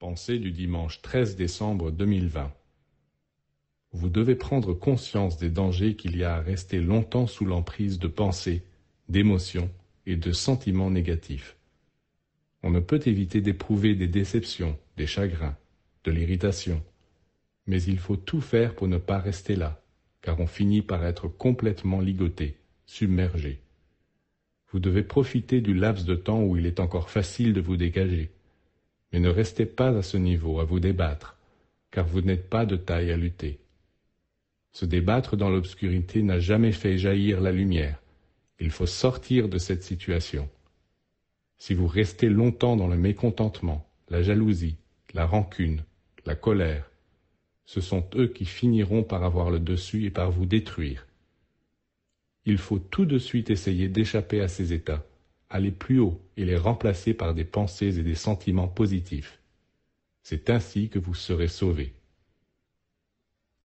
Pensée du dimanche 13 décembre 2020 Vous devez prendre conscience des dangers qu'il y a à rester longtemps sous l'emprise de pensées, d'émotions et de sentiments négatifs. On ne peut éviter d'éprouver des déceptions, des chagrins, de l'irritation, mais il faut tout faire pour ne pas rester là, car on finit par être complètement ligoté, submergé. Vous devez profiter du laps de temps où il est encore facile de vous dégager, mais ne restez pas à ce niveau à vous débattre, car vous n'êtes pas de taille à lutter. Se débattre dans l'obscurité n'a jamais fait jaillir la lumière. Il faut sortir de cette situation. Si vous restez longtemps dans le mécontentement, la jalousie, la rancune, la colère, ce sont eux qui finiront par avoir le dessus et par vous détruire. Il faut tout de suite essayer d'échapper à ces états aller plus haut et les remplacer par des pensées et des sentiments positifs. C'est ainsi que vous serez sauvés.